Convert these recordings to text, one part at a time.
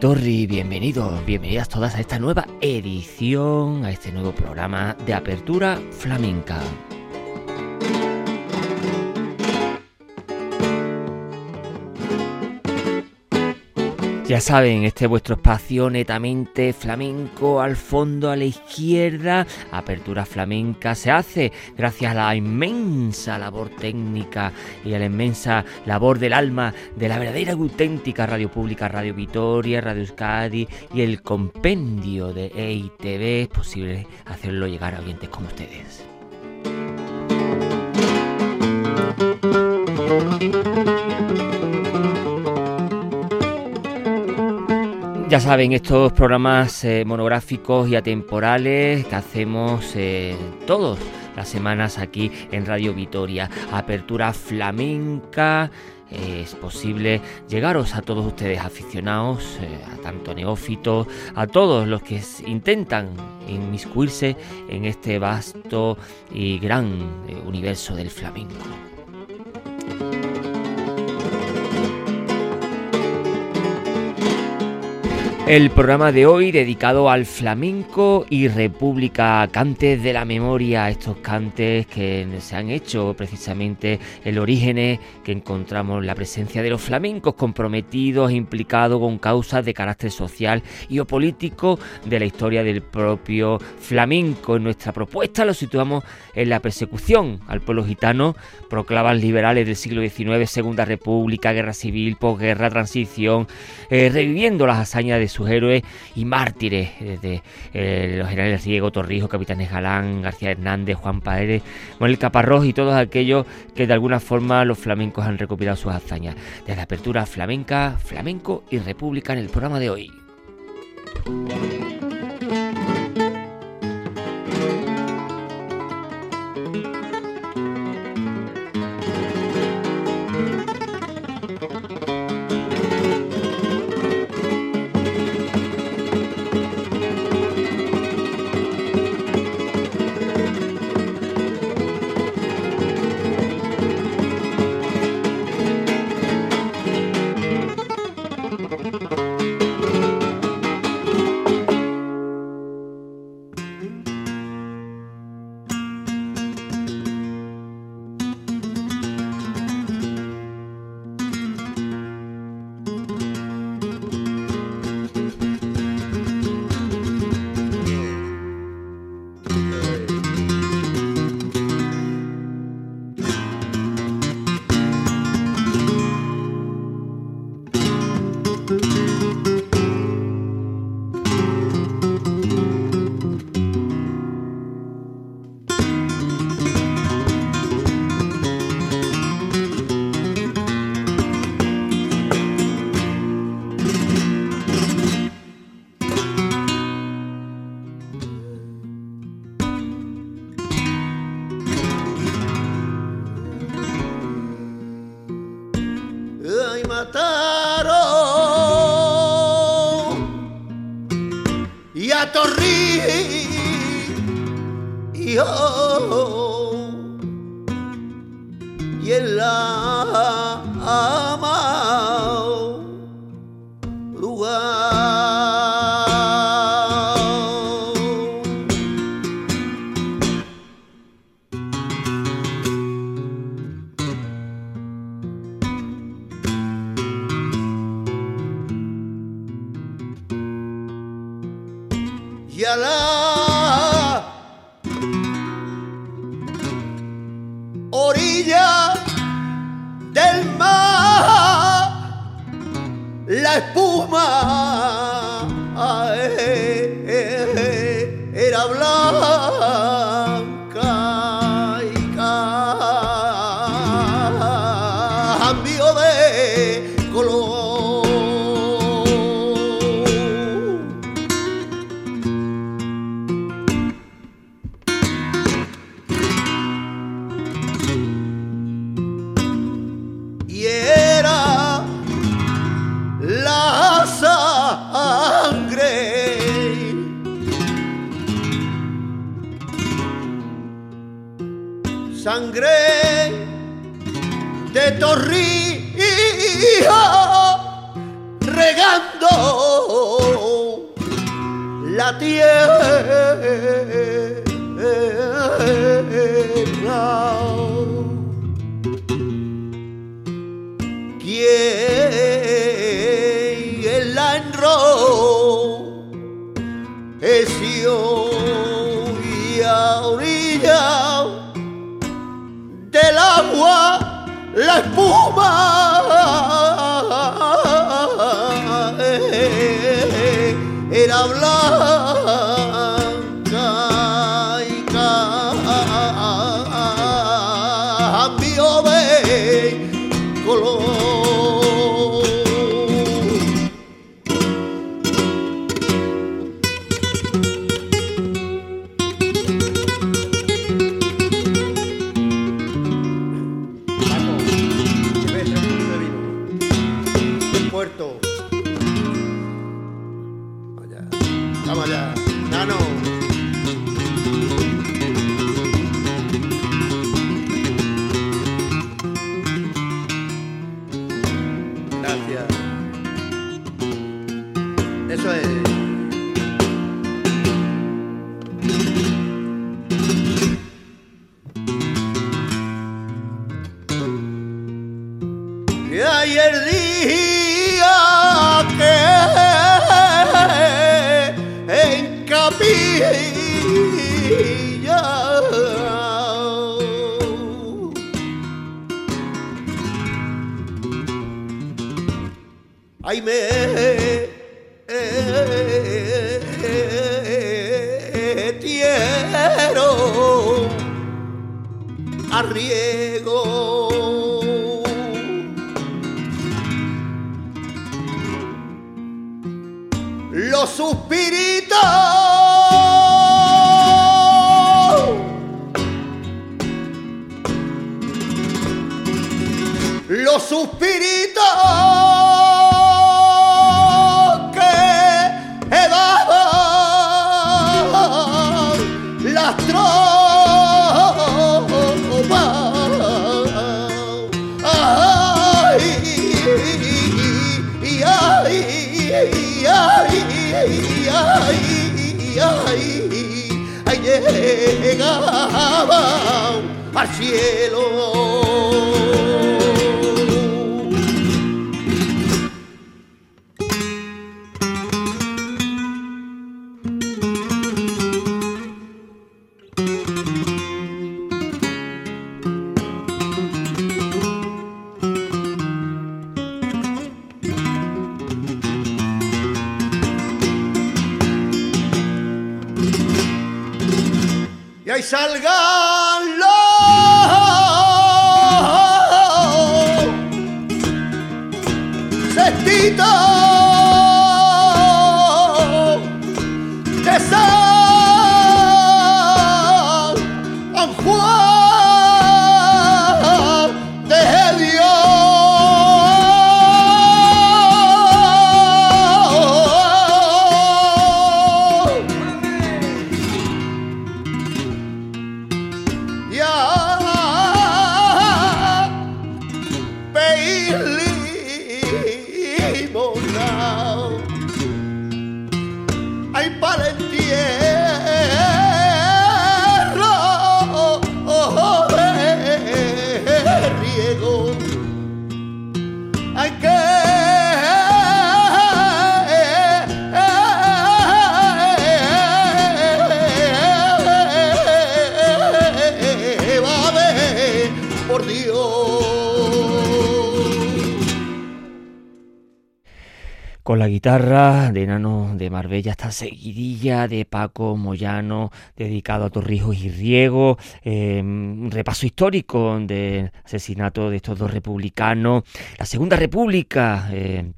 Torri, bienvenidos, bienvenidas todas a esta nueva edición, a este nuevo programa de Apertura Flamenca. Ya saben, este es vuestro espacio netamente flamenco al fondo, a la izquierda. Apertura flamenca se hace gracias a la inmensa labor técnica y a la inmensa labor del alma de la verdadera auténtica radio pública, Radio Vitoria, Radio Euskadi y el compendio de EITV. Es posible hacerlo llegar a oyentes como ustedes. Ya saben, estos programas eh, monográficos y atemporales que hacemos eh, todos las semanas aquí en Radio Vitoria. Apertura flamenca. es posible llegaros a todos ustedes aficionados, eh, a tanto neófitos, a todos los que intentan inmiscuirse en este vasto y gran universo del flamenco. El programa de hoy dedicado al flamenco y República, cantes de la memoria, estos cantes que se han hecho precisamente el origen que encontramos la presencia de los flamencos comprometidos, implicados con causas de carácter social y o político de la historia del propio flamenco. En nuestra propuesta lo situamos en la persecución al pueblo gitano, proclamas liberales del siglo XIX, Segunda República, Guerra Civil, posguerra, transición, eh, reviviendo las hazañas de su sus héroes y mártires, desde eh, los generales Riego, Torrijos, Capitanes Galán, García Hernández, Juan Paredes, Manuel Caparrós y todos aquellos que de alguna forma los flamencos han recopilado sus hazañas. Desde apertura flamenca, flamenco y república en el programa de hoy. Y Marbella, esta seguidilla de Paco Moyano, dedicado a Torrijos y Riego, eh, un repaso histórico del asesinato de estos dos republicanos, la Segunda República. Eh,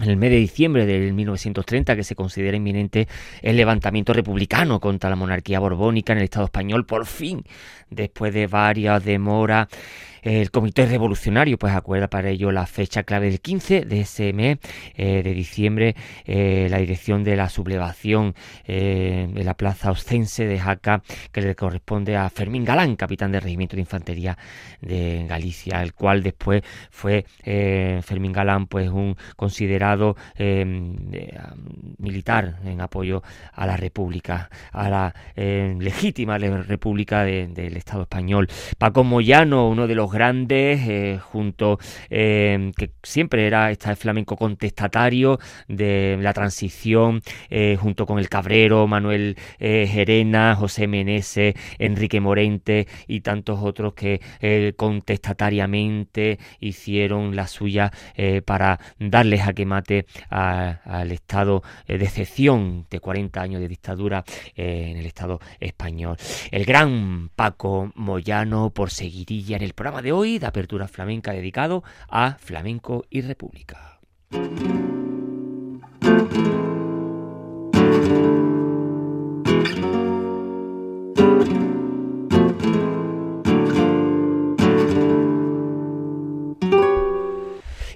en el mes de diciembre del 1930, que se considera inminente el levantamiento republicano contra la monarquía borbónica en el Estado español, por fin, después de varias demoras el Comité Revolucionario pues acuerda para ello la fecha clave del 15 de ese mes eh, de diciembre, eh, la dirección de la sublevación eh, de la plaza ostense de Jaca que le corresponde a Fermín Galán, capitán del Regimiento de Infantería de Galicia, el cual después fue Fermín Galán pues un considerado militar en apoyo a la República, a la legítima República del Estado español. Paco Moyano, uno de los grandes, eh, junto eh, que siempre era este flamenco contestatario de la transición, eh, junto con el Cabrero, Manuel Gerena, José Menese, Enrique Morente y tantos otros que contestatariamente hicieron la suya para darles a que mate al estado de excepción de 40 años de dictadura en el Estado español. El gran Paco Moyano por seguidilla en el programa de hoy de apertura flamenca dedicado a flamenco y república.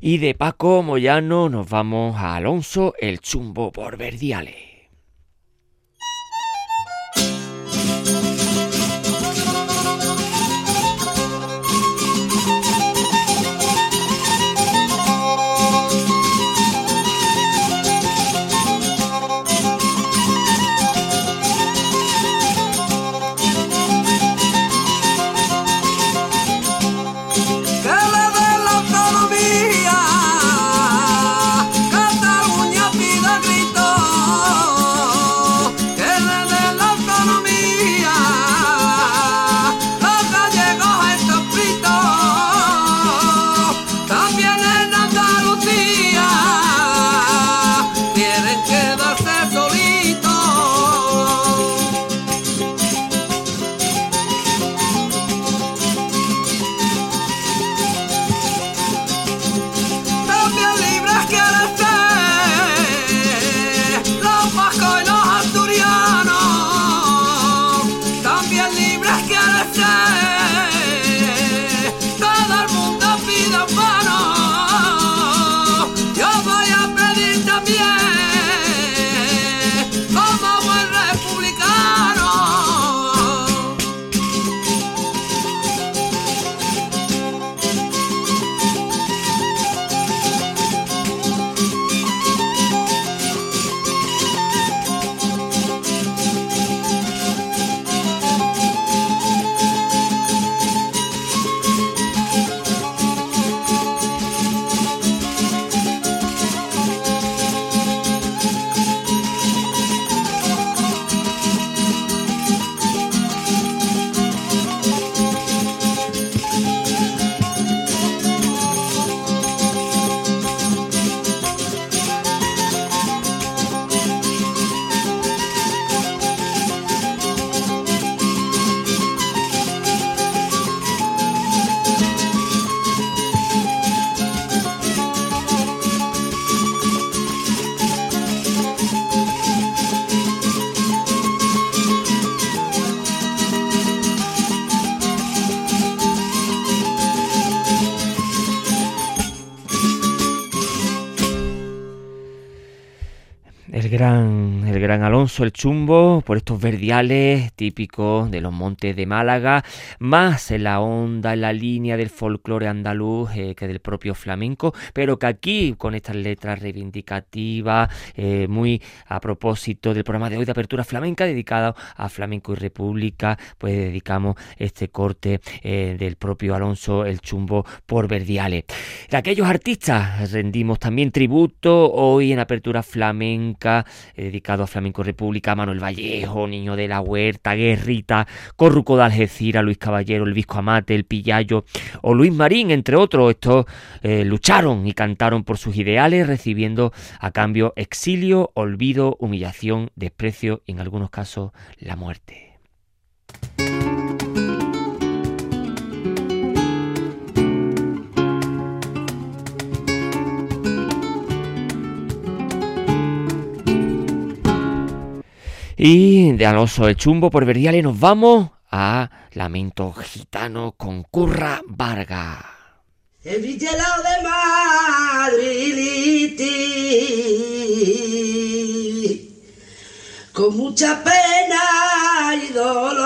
Y de Paco Moyano nos vamos a Alonso el Chumbo por Verdiales. Alonso el Chumbo por estos verdiales típicos de los montes de Málaga, más en la onda, en la línea del folclore andaluz eh, que del propio flamenco, pero que aquí con estas letras reivindicativas, eh, muy a propósito del programa de hoy de Apertura Flamenca dedicado a Flamenco y República, pues dedicamos este corte eh, del propio Alonso el Chumbo por verdiales. De aquellos artistas rendimos también tributo hoy en Apertura Flamenca dedicado a Flamenco República, Manuel Vallejo, Niño de la Huerta, Guerrita, Corruco de Algeciras, Luis Caballero, el Visco Amate, el Pillayo o Luis Marín, entre otros. Estos eh, lucharon y cantaron por sus ideales, recibiendo a cambio exilio, olvido, humillación, desprecio y en algunos casos la muerte. Y de Alonso de Chumbo por Verdiale nos vamos a Lamento Gitano con Curra Varga. El vigilado de Madrid, con mucha pena y dolor,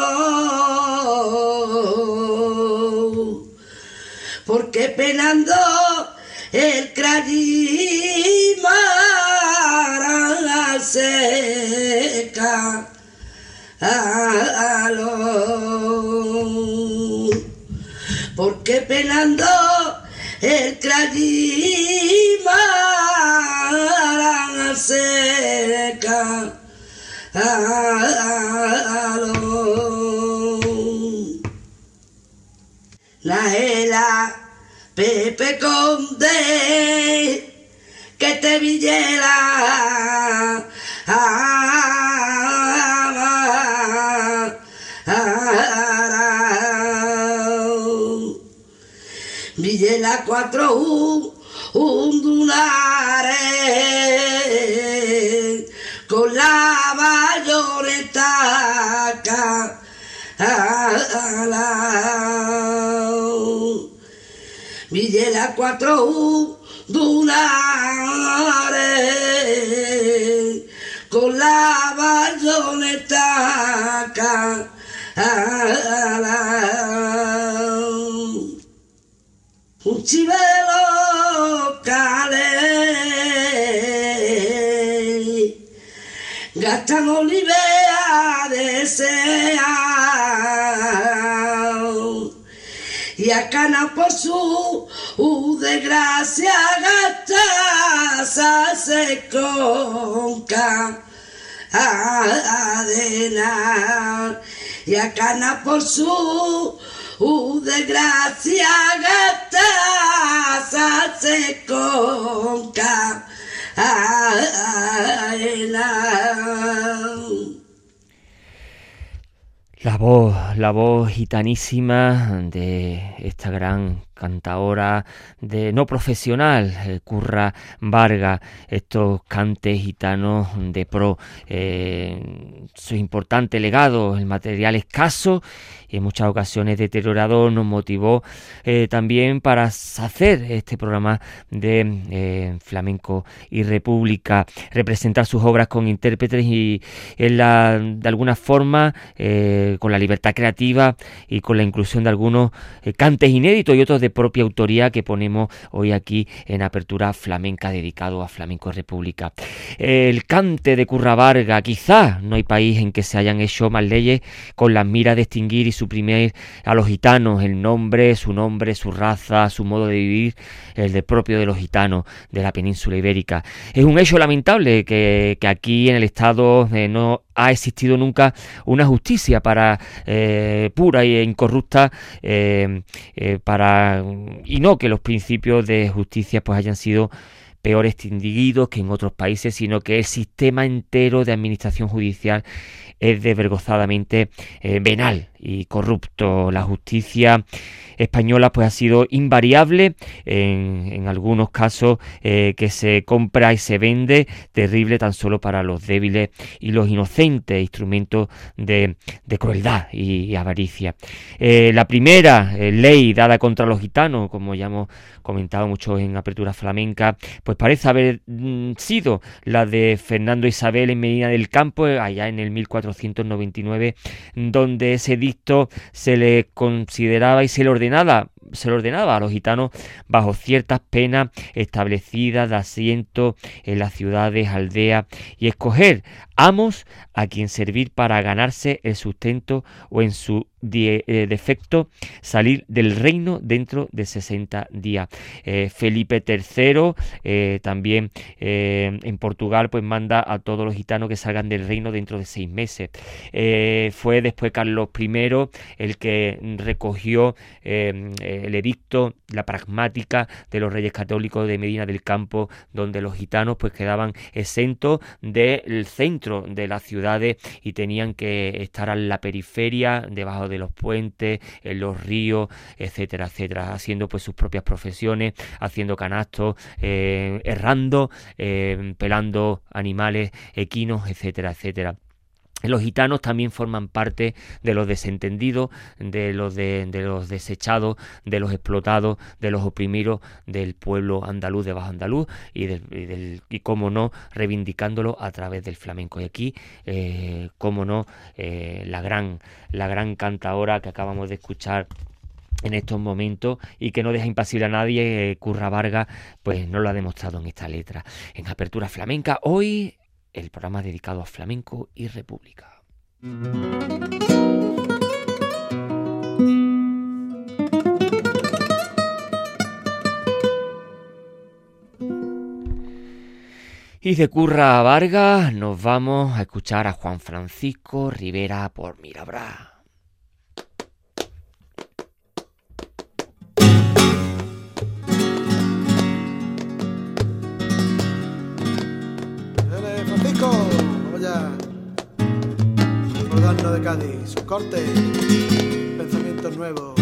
porque penando el crayima seca porque pelando el crayima seca la hela Pepe Conde que te villela Villela cuatro un, un dunare con la bayoneta Villela cuatro un dunare con la bayoneta un chivelo cale gastan olivea desea y a cana por su desgracia gasta se conca adena y a cana por su desgracia gata se conca la voz, la voz gitanísima de esta gran cantadora de no profesional, eh, Curra Varga, estos cantes gitanos de pro, eh, su importante legado, el material escaso y en muchas ocasiones deteriorado, nos motivó eh, también para hacer este programa de flamenco y república, representar sus obras con intérpretes y en la, de alguna forma con la libertad creativa y con la inclusión de algunos cantes inéditos y otros de propia autoría que ponemos hoy aquí en Apertura Flamenca dedicado a Flamenco República. El cante de Curra Varga, quizá no hay país en que se hayan hecho más leyes con la mira de extinguir y suprimir a los gitanos, el nombre, su nombre, su raza, su modo de vivir, el de propio de los gitanos de la península ibérica. Es un hecho lamentable que, aquí en el Estado eh, no ha existido nunca una justicia para eh, pura e incorrupta eh, para y no que los principios de justicia pues hayan sido peor extinguidos que en otros países, sino que el sistema entero de administración judicial es desvergonzadamente venal y corrupto. La justicia española pues ha sido invariable en, algunos casos eh, que se compra y se vende terrible tan solo para los débiles y los inocentes instrumentos de, crueldad y, avaricia eh, la primera eh, ley dada contra los gitanos como ya hemos comentado mucho en apertura flamenca pues parece haber mm, sido la de Fernando Isabel en Medina del Campo allá en el 1499 donde ese se le consideraba y se le ordenaba se le ordenaba a los gitanos bajo ciertas penas establecidas de asiento en las ciudades, aldeas y escoger amos a quien servir para ganarse el sustento o en su eh, defecto salir del reino dentro de 60 días. Eh, Felipe III eh, también en Portugal pues manda a todos los gitanos que salgan del reino dentro de seis meses. fue después Carlos I el que recogió el edicto, la pragmática de los reyes católicos de Medina del Campo, donde los gitanos pues quedaban exentos del centro de las ciudades y tenían que estar a la periferia, debajo de los puentes, en los ríos, etcétera, etcétera, haciendo pues sus propias profesiones, haciendo canastos, eh, errando, eh, pelando animales equinos, etcétera, etcétera. Los gitanos también forman parte de los desentendidos, de los, de, los desechados, de los explotados, de los oprimidos del pueblo andaluz de Bajo Andaluz y, y, cómo no, reivindicándolo a través del flamenco. Y aquí, eh, cómo no, eh, la, gran, la gran cantadora que acabamos de escuchar en estos momentos y que no deja impasible a nadie, eh, Curra Varga, pues no lo ha demostrado en esta letra. En Apertura Flamenca, hoy el programa dedicado a flamenco y república. Y de Curra Vargas nos vamos a escuchar a Juan Francisco Rivera por Cádiz, corte, pensamientos nuevos.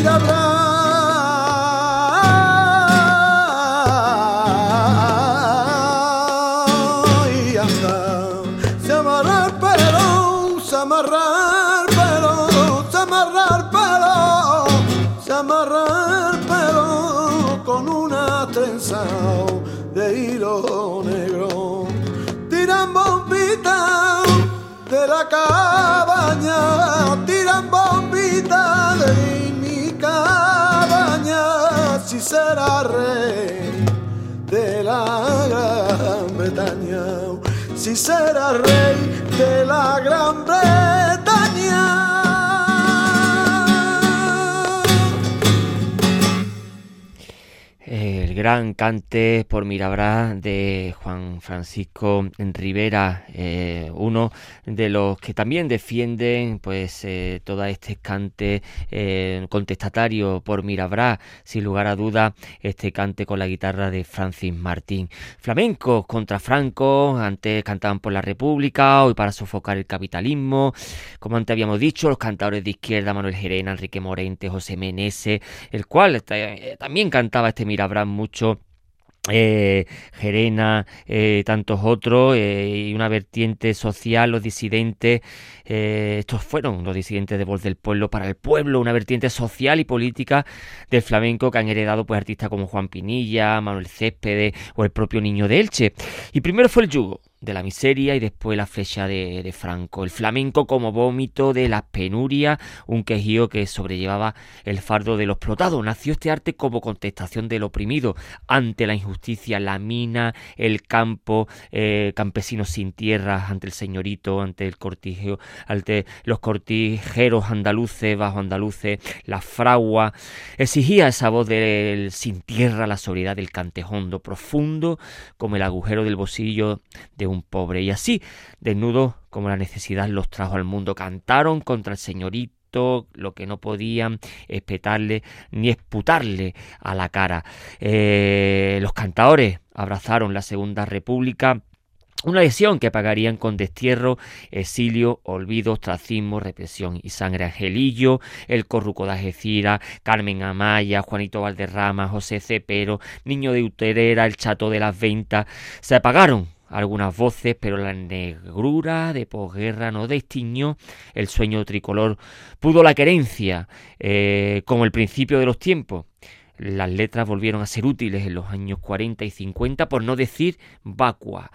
si será rey. de gran cante por Mirabra de Juan Francisco Rivera, eh, uno de los que también defienden pues eh, todo este cante eh, contestatario por Mirabra, sin lugar a duda este cante con la guitarra de Francis Martín. Flamenco contra Franco, antes cantaban por la República, hoy para sofocar el capitalismo, como antes habíamos dicho, los cantadores de izquierda, Manuel Gerena, Enrique Morente, José Menese, el cual también cantaba este Mirabra mucho eh, Gerena, eh, tantos otros, eh, y una vertiente social, los disidentes, eh, estos fueron los disidentes de voz del pueblo para el pueblo, una vertiente social y política del flamenco que han heredado pues artistas como Juan Pinilla, Manuel Céspedes o el propio Niño de Elche. Y primero fue el yugo, de la miseria y después la flecha de, Franco. El flamenco como vómito de las penurias, un quejío que sobrellevaba el fardo de los explotados. Nació este arte como contestación del oprimido ante la injusticia, la mina, el campo, eh, campesinos sin tierras, ante el señorito, ante el cortijo, ante los cortijeros andaluces, bajo andaluces, la fragua. Exigía esa voz del sin tierra, la sobriedad del cantejondo profundo, como el agujero del bolsillo de un pobre. Y así, desnudo como la necesidad los trajo al mundo, cantaron contra el señorito lo que no podían espetarle ni esputarle a la cara. Eh, los cantadores abrazaron la Segunda República una lesión que pagarían con destierro, exilio, olvido, ostracismo, represión y sangre. Angelillo, el corruco de Algeciras, Carmen Amaya, Juanito Valderrama, José Cepero, Niño de Uterera, el Chato de las Ventas, se apagaron algunas voces, pero la negrura de posguerra no destiñó el sueño tricolor. Pudo la querencia, eh, como el principio de los tiempos. Las letras volvieron a ser útiles en los años 40 y 50, por no decir vacua.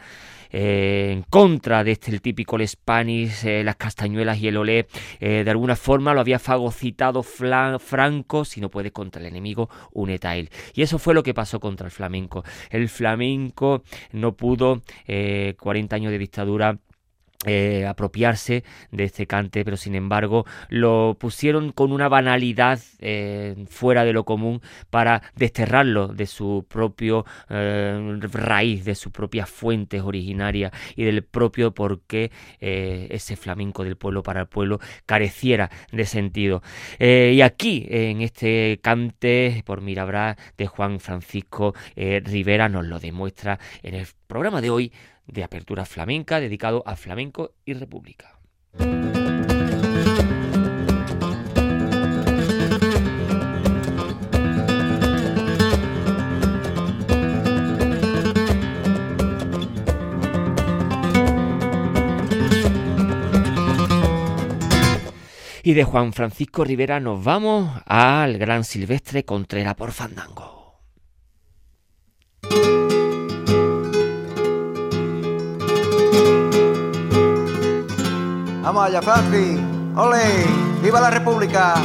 Eh, en contra de este el típico el Spanish, eh, las castañuelas y el olé. Eh, de alguna forma lo había fagocitado Franco, si no puede contra el enemigo, únete él. Y eso fue lo que pasó contra el flamenco. El flamenco no pudo, 40 años de dictadura, eh, apropiarse de este cante, pero sin embargo lo pusieron con una banalidad eh, fuera de lo común para desterrarlo de su propio eh, raíz, de sus propias fuentes originarias y del propio por qué ese flamenco del pueblo para el pueblo careciera de sentido. y aquí, en este cante por Mirabra de Juan Francisco Rivera, nos lo demuestra en el programa de hoy de apertura flamenca dedicado a flamenco y república. Y de Juan Francisco Rivera nos vamos al gran Silvestre Contreras por Fandango. Vamos allá, Francis. ¡Ole! ¡Viva la República!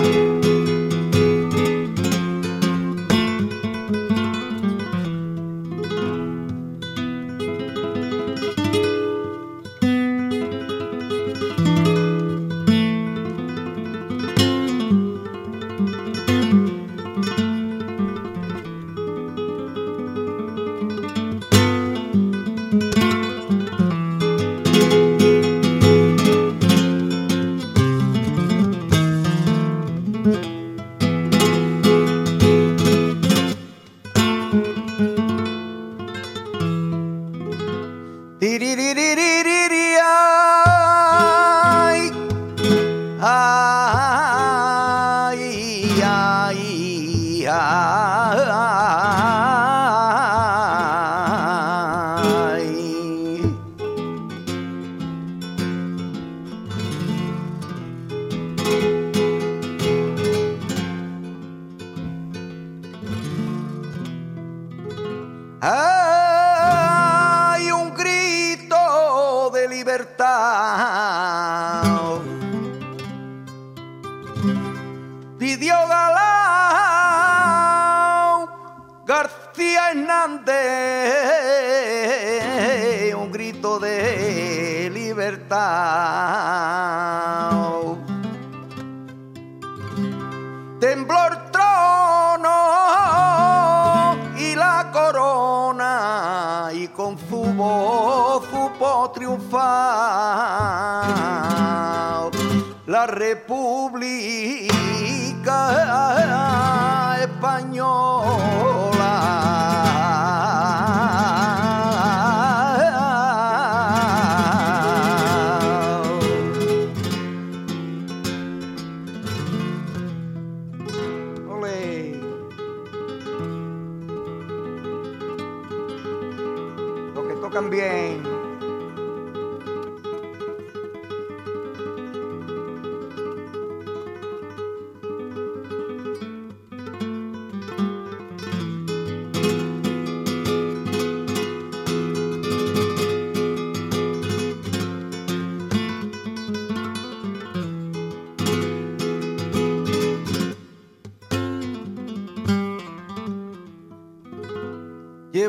Didio Galán, García Hernández, un grito de libertad. Tembló el trono y la corona, y con su voz supo triunfar. República Española.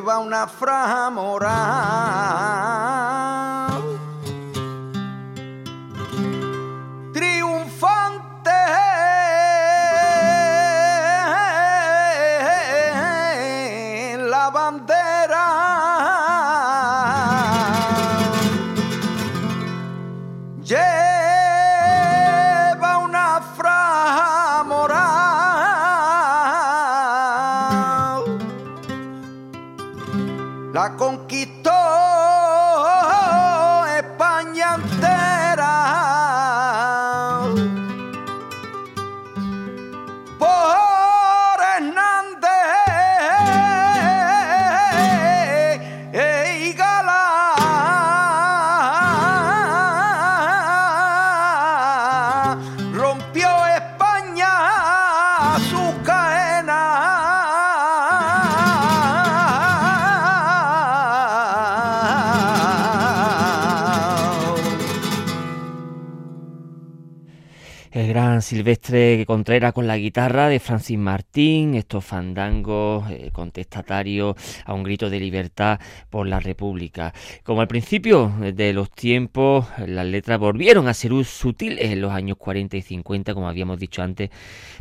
Lleva una franja morada. Triunfante la bandera. Silvestre Contreras con la guitarra de Francis Martín, estos fandangos eh, contestatarios a un grito de libertad por la República. Como al principio de los tiempos, las letras volvieron a ser sutiles en los años 40 y 50, como habíamos dicho antes,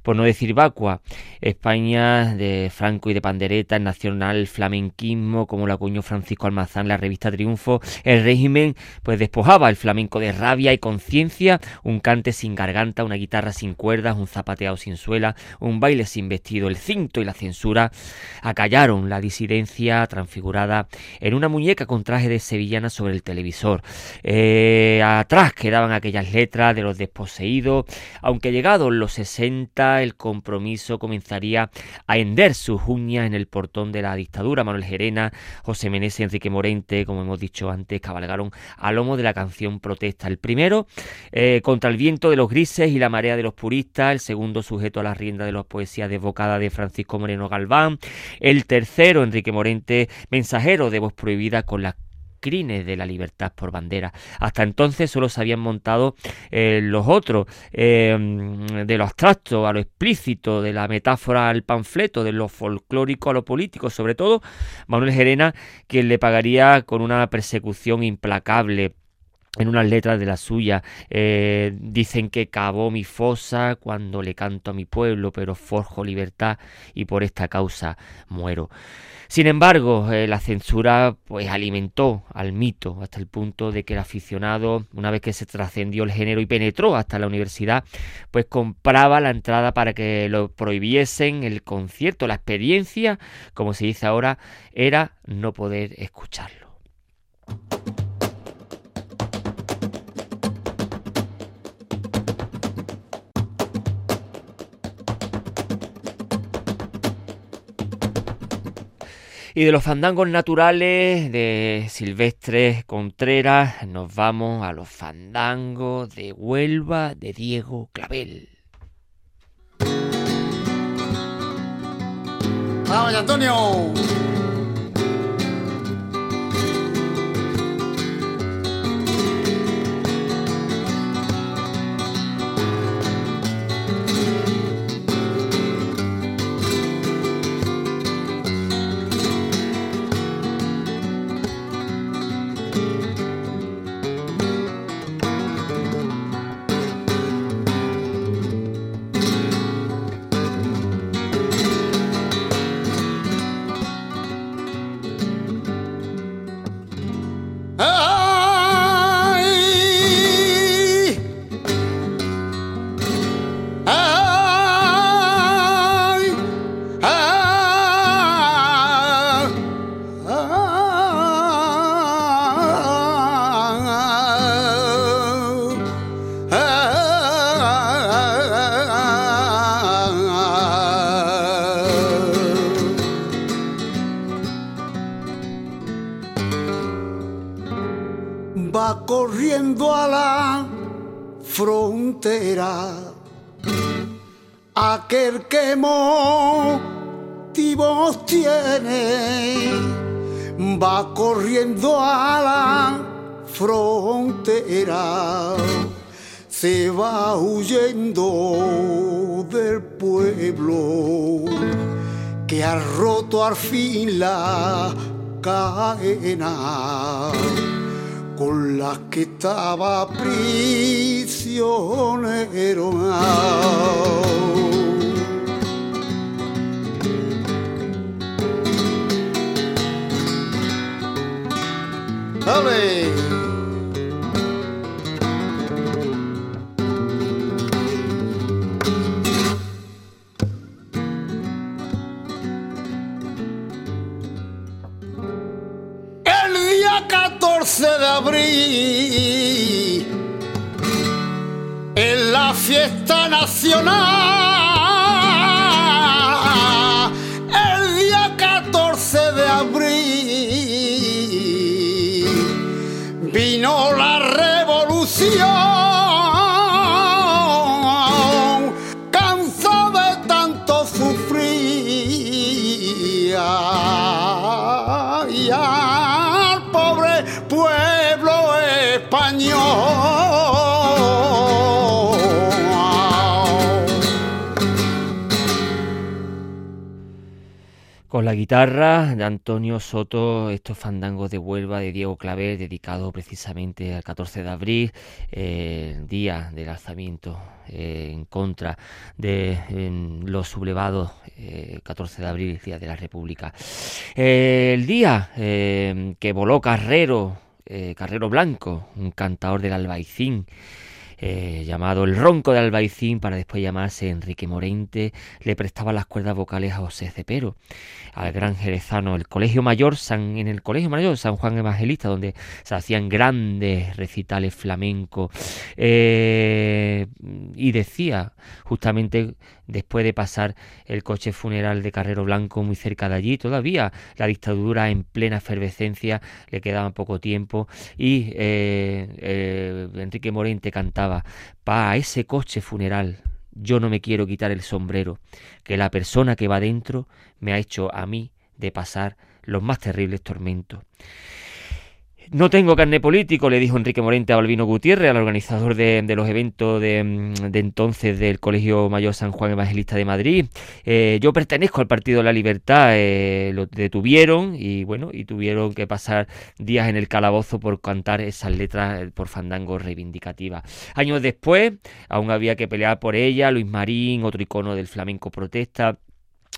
por no decir vacua. España de Franco y de Pandereta, el nacional flamenquismo, como lo acuñó Francisco Almazán la revista Triunfo, el régimen pues despojaba el flamenco de rabia y conciencia, un cante sin garganta, una guitarra sin cuerdas, un zapateado sin suela, un baile sin vestido, el cinto y la censura acallaron la disidencia transfigurada en una muñeca con traje de sevillana sobre el televisor. Eh, atrás quedaban aquellas letras de los desposeídos, aunque llegados los 60 el compromiso comenzaría a hender sus uñas en el portón de la dictadura. Manuel Gerena, José Meneses Enrique Morente, como hemos dicho antes, cabalgaron a lomo de la canción Protesta. El primero eh, contra el viento de los grises y la marea de los puristas, el segundo sujeto a la rienda de las poesías desbocadas de Francisco Moreno Galván, el tercero, Enrique Morente, mensajero de voz prohibida con las crines de la libertad por bandera. Hasta entonces solo se habían montado eh, los otros, eh, de lo abstracto a lo explícito, de la metáfora al panfleto, de lo folclórico a lo político, sobre todo Manuel Gerena, quien le pagaría con una persecución implacable en unas letras de la suya eh, dicen que cavó mi fosa cuando le canto a mi pueblo, pero forjo libertad y por esta causa muero. Sin embargo, eh, la censura pues alimentó al mito hasta el punto de que el aficionado, una vez que se trascendió el género y penetró hasta la universidad, pues compraba la entrada para que lo prohibiesen el concierto, la experiencia, como se dice ahora, era no poder escucharlo. Y de los fandangos naturales de Silvestre Contreras nos vamos a los fandangos de Huelva de Diego Clavel. ¡Vamos, Antonio! Aquel que motivos tiene, va corriendo a la frontera, se va huyendo del pueblo que ha roto al fin la cadena con las que estaba prisionero. ¡Dale! de abril en la fiesta nacional Con la guitarra de Antonio Soto, estos fandangos de Huelva de Diego Claver, dedicado precisamente al 14 de abril, eh, día del alzamiento eh, en contra de los sublevados, 14 eh, de abril, día de la República. el día que voló Carrero, Carrero Blanco, un cantador del Albaicín, eh, llamado El Ronco de Albaicín, para después llamarse Enrique Morente, le prestaba las cuerdas vocales a José Cepero, al gran jerezano, el Colegio Mayor, San, en el Colegio Mayor San Juan Evangelista, donde se hacían grandes recitales flamencos, eh, y decía justamente después de pasar el coche funeral de Carrero Blanco muy cerca de allí. Todavía la dictadura en plena efervescencia, le quedaba poco tiempo y eh, eh, Enrique Morente cantaba, pa ese coche funeral. Yo no me quiero quitar el sombrero, que la persona que va dentro me ha hecho a mí de pasar los más terribles tormentos. No tengo carne político, le dijo Enrique Morente a Balbino Gutiérrez, al organizador de, los eventos de, entonces del Colegio Mayor San Juan Evangelista de Madrid. Eh, yo pertenezco al Partido de la Libertad, eh, lo detuvieron y bueno, y tuvieron que pasar días en el calabozo por cantar esas letras eh, por fandango reivindicativas. Años después, aún había que pelear por ella, Luis Marín, otro icono del flamenco protesta,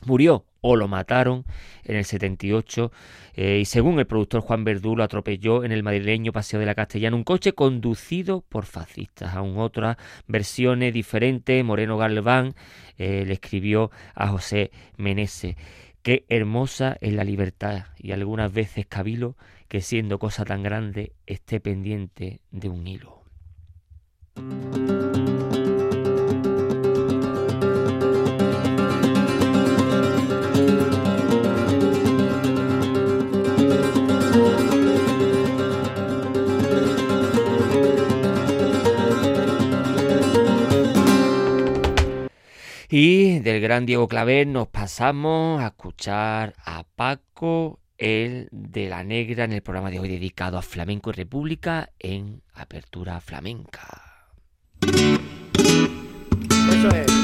murió o lo mataron en el 78 eh, y según el productor Juan Verdú lo atropelló en el madrileño Paseo de la Castellana un coche conducido por fascistas. Aún otras versiones diferentes, Moreno Galván eh, le escribió a José Menese. Qué hermosa es la libertad y algunas veces cabilo que siendo cosa tan grande esté pendiente de un hilo. Y del gran Diego Claver nos pasamos a escuchar a Paco, el de la Negra, en el programa de hoy dedicado a Flamenco y República en Apertura Flamenca. Eso es.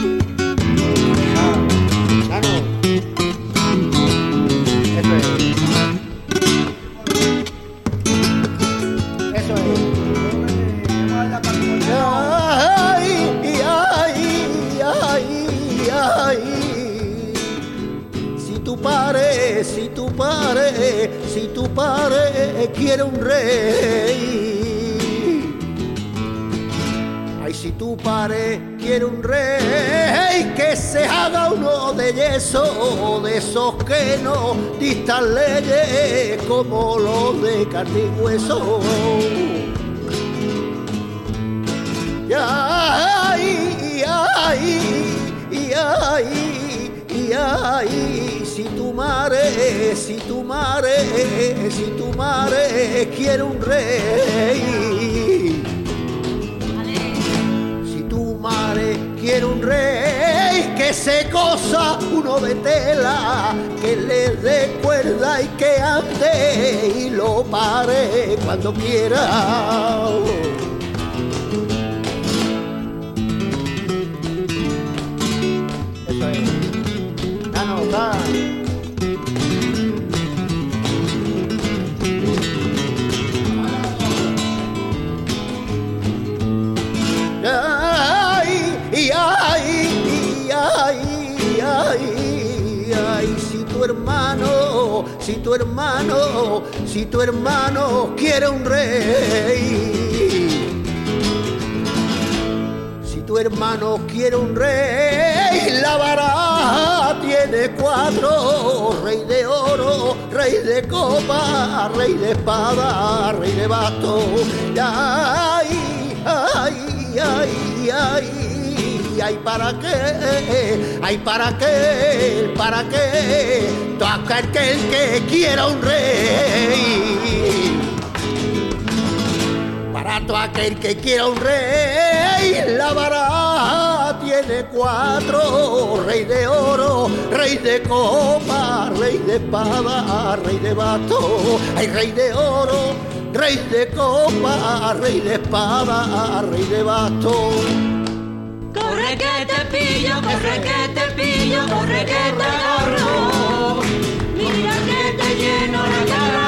Si tu pare, si tu pare quiere un rey. Ay, si tu padre quiere un rey, que se haga uno de yeso, de esos que no distan leyes como los de carne y hueso. Y ay, y ay, y ay, ay, si tu madre, si tu madre, si tu madre quiere un rey. Si tu madre quiere un rey que se cosa uno de tela, que le dé cuerda y que ande y lo pare cuando quiera. Si tu hermano, si tu hermano quiere un rey. Si tu hermano quiere un rey, la vara tiene cuatro, rey de oro, rey de copa, rey de espada, rey de basto. Y ay, ay, ay, ay, ay, ¿para qué? Ay, ¿para qué? ¿Para qué? Todo aquel que, quiera un rey. Para todo aquel que quiera un rey, la vara tiene cuatro, rey de oro, rey de copa, rey de espada, rey de basto, hay rey de oro, rey de copa, rey de espada, rey de basto. Corre que te pillo, corre que te pillo, corre que te agarro. Mira que te lleno la cara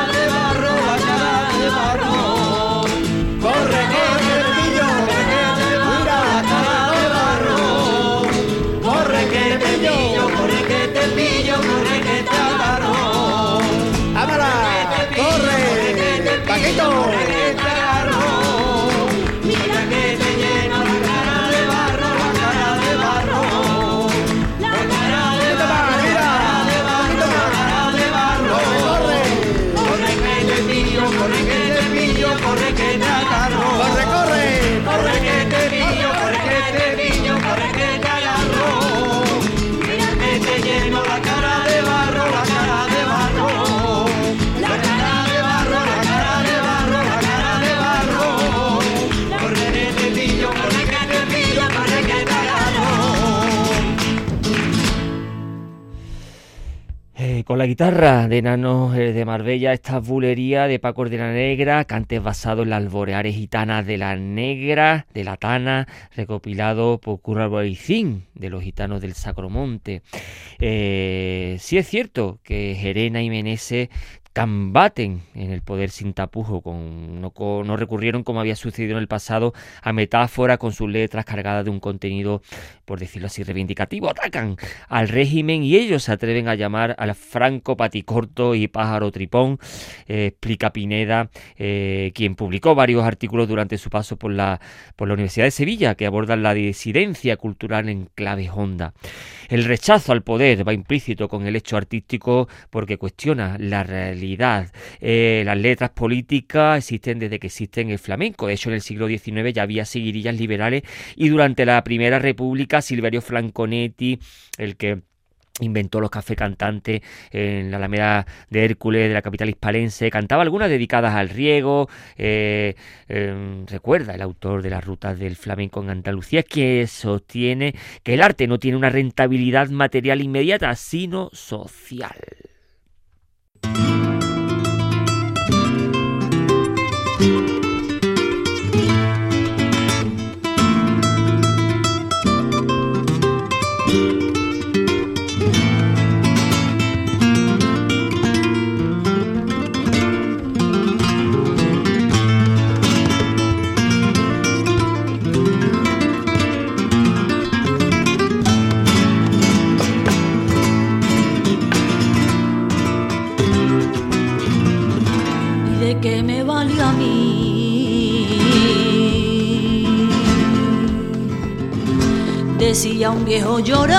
con la guitarra de Nanos eh, de Marbella, esta bulería de Paco de la Negra, cantes basados en las alboreares gitanas de la Negra, de la Tana, recopilado por Curra Boicín, de los gitanos del Sacromonte. Eh, sí es cierto que Gerena y Menese combaten en el poder sin tapujo, con, no, no recurrieron como había sucedido en el pasado a metáfora con sus letras cargadas de un contenido, por decirlo así, reivindicativo. Atacan al régimen y ellos se atreven a llamar al Franco Paticorto y Pájaro Tripón, eh, explica Pineda, eh, quien publicó varios artículos durante su paso por la, por la Universidad de Sevilla que abordan la disidencia cultural en clave honda. El rechazo al poder va implícito con el hecho artístico porque cuestiona la realidad. Eh, las letras políticas existen desde que existen el flamenco. De hecho, en el siglo XIX ya había seguirillas liberales y durante la Primera República Silverio Franconetti, el que inventó los cafés cantantes en la Alameda de Hércules de la capital hispalense, cantaba algunas dedicadas al riego, eh, eh, recuerda el autor de las rutas del flamenco en Andalucía, que sostiene que el arte no tiene una rentabilidad material inmediata, sino social. Decía un viejo llorando.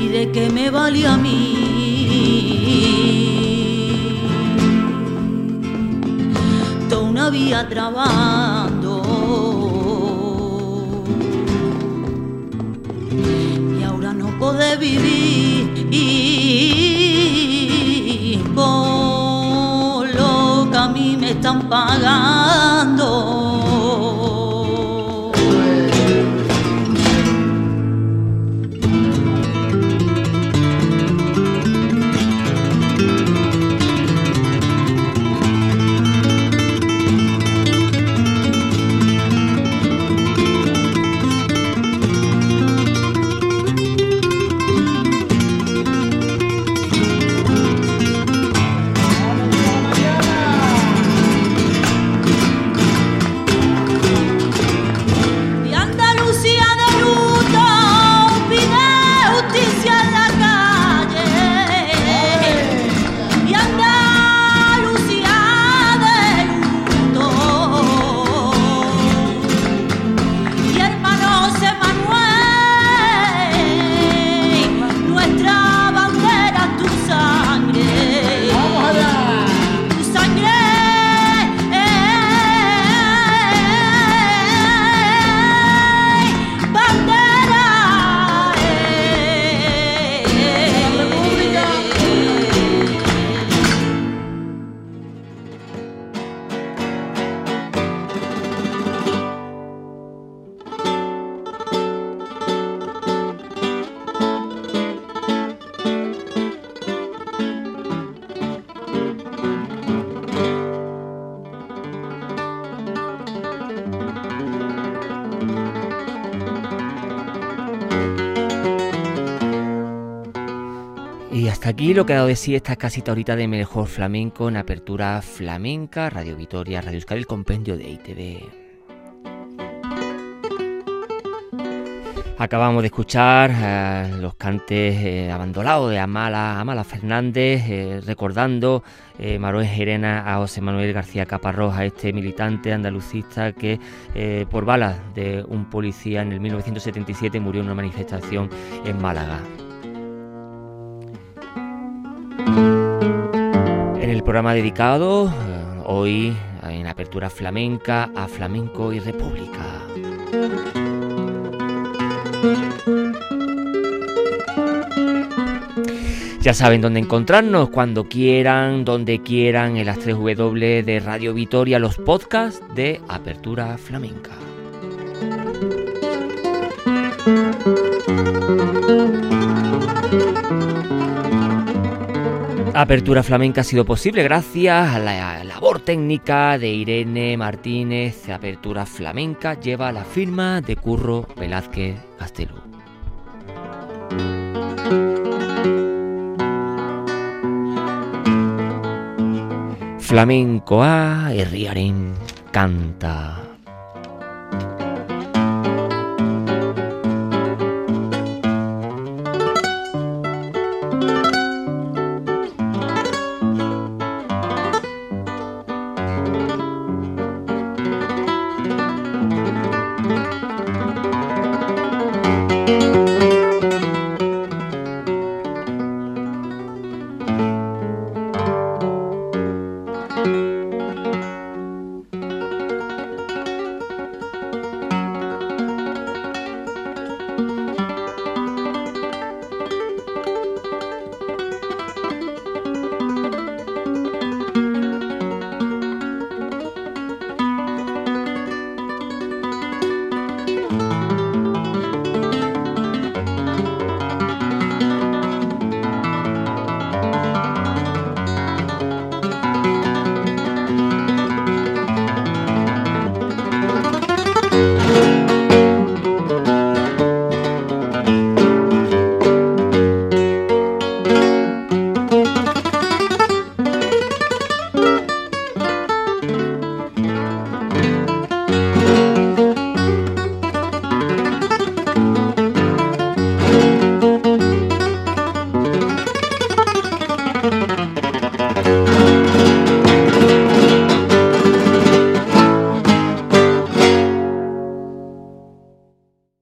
¿Y de qué me valía a mí? Toda una vida trabando. Y ahora no puedo vivir me aquí lo que ha dado de sí esta casita ahorita de mejor flamenco en apertura flamenca, Radio Vitoria, Radio Euskadi, el compendio de ITV. Acabamos de escuchar eh, los cantes eh, abandonados de Amala, Amala Fernández, eh, recordando eh, Manuel Gerena a José Manuel García Caparroja, este militante andalucista que por balas de un policía en el 1977 murió en una manifestación en Málaga. En el programa dedicado eh, hoy en apertura flamenca a flamenco y república. Ya saben dónde encontrarnos cuando quieran, donde quieran, en las 3 W de Radio Vitoria, los podcasts de Apertura Flamenca. Apertura Flamenca ha sido posible gracias a la labor técnica de Irene Martínez. Apertura Flamenca lleva la firma de Curro Velázquez Castelú. Flamenco a herriaren canta.